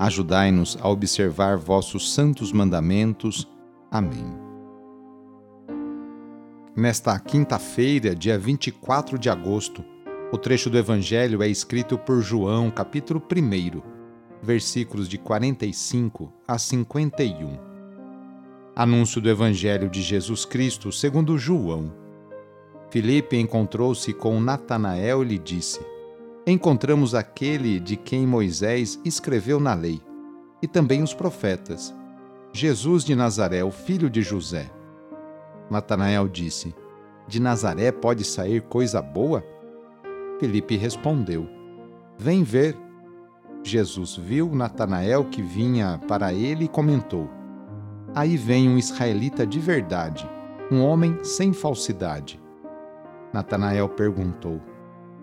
Ajudai-nos a observar vossos santos mandamentos. Amém. Nesta quinta-feira, dia 24 de agosto, o trecho do Evangelho é escrito por João, capítulo 1, versículos de 45 a 51. Anúncio do Evangelho de Jesus Cristo segundo João. Filipe encontrou-se com Natanael e lhe disse: encontramos aquele de quem Moisés escreveu na lei, e também os profetas, Jesus de Nazaré, o filho de José. Natanael disse: De Nazaré pode sair coisa boa? Felipe respondeu: Vem ver. Jesus viu Natanael que vinha para ele e comentou: Aí vem um israelita de verdade, um homem sem falsidade. Natanael perguntou: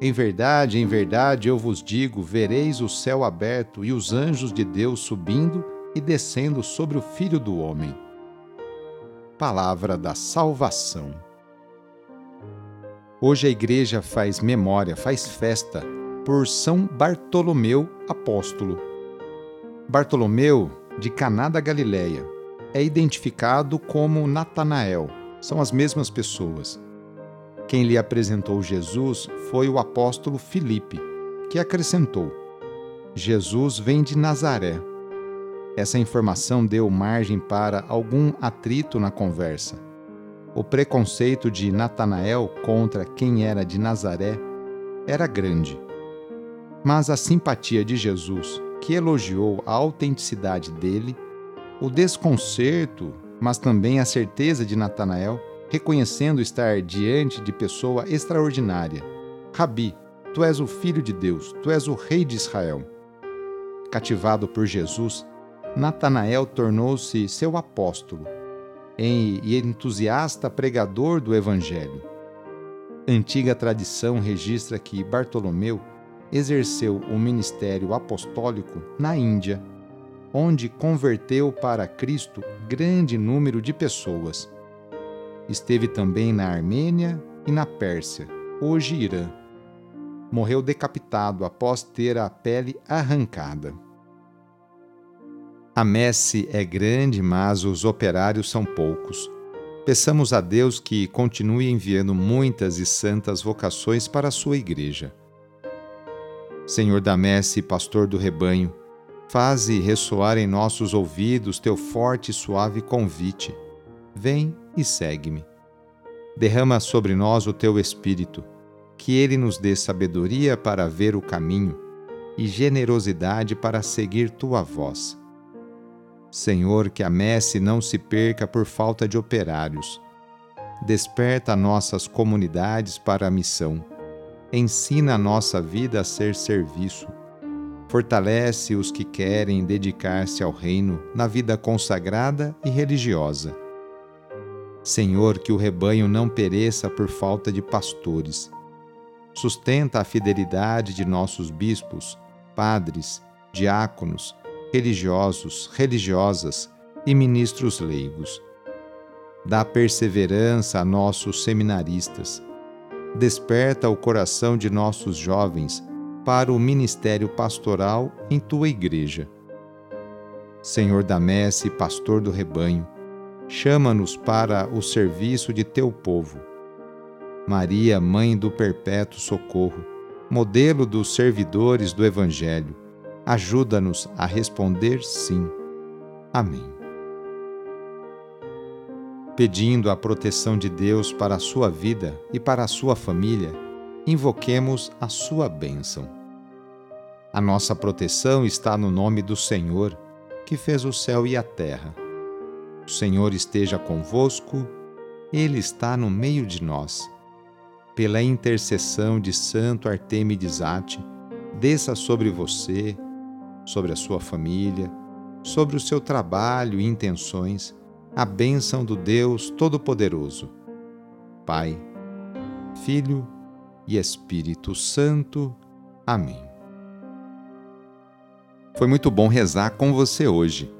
em verdade, em verdade, eu vos digo: vereis o céu aberto e os anjos de Deus subindo e descendo sobre o Filho do Homem. Palavra da Salvação. Hoje a Igreja faz memória, faz festa por São Bartolomeu Apóstolo. Bartolomeu, de Caná da Galileia, é identificado como Natanael, são as mesmas pessoas. Quem lhe apresentou Jesus foi o apóstolo Filipe, que acrescentou: Jesus vem de Nazaré. Essa informação deu margem para algum atrito na conversa. O preconceito de Natanael contra quem era de Nazaré era grande. Mas a simpatia de Jesus, que elogiou a autenticidade dele, o desconcerto, mas também a certeza de Natanael, reconhecendo estar diante de pessoa extraordinária. Rabi, tu és o Filho de Deus, tu és o Rei de Israel. Cativado por Jesus, Natanael tornou-se seu apóstolo e entusiasta pregador do Evangelho. Antiga tradição registra que Bartolomeu exerceu o ministério apostólico na Índia, onde converteu para Cristo grande número de pessoas Esteve também na Armênia e na Pérsia, hoje Irã. Morreu decapitado após ter a pele arrancada. A messe é grande, mas os operários são poucos. Peçamos a Deus que continue enviando muitas e santas vocações para a sua igreja. Senhor da messe pastor do rebanho, faze ressoar em nossos ouvidos teu forte e suave convite. Vem e segue-me. Derrama sobre nós o teu Espírito, que ele nos dê sabedoria para ver o caminho e generosidade para seguir tua voz. Senhor, que a messe não se perca por falta de operários. Desperta nossas comunidades para a missão. Ensina a nossa vida a ser serviço. Fortalece os que querem dedicar-se ao reino na vida consagrada e religiosa Senhor, que o rebanho não pereça por falta de pastores. Sustenta a fidelidade de nossos bispos, padres, diáconos, religiosos, religiosas, e ministros leigos. Dá perseverança a nossos seminaristas. Desperta o coração de nossos jovens para o ministério pastoral em tua igreja. Senhor da messe pastor do rebanho, chama-nos para o serviço de teu povo. Maria, mãe do perpétuo socorro, modelo dos servidores do Evangelho, ajuda-nos a responder sim. Amém. Pedindo a proteção de Deus para a sua vida e para a sua família, invoquemos a sua bênção. A nossa proteção está no nome do Senhor, que fez o céu e a terra. O Senhor esteja convosco, Ele está no meio de nós. Pela intercessão de Santo Artemides Ate, desça sobre você, sobre a sua família, sobre o seu trabalho e intenções, a bênção do Deus Todo-Poderoso. Pai, Filho e Espírito Santo. Amém. Foi muito bom rezar com você hoje.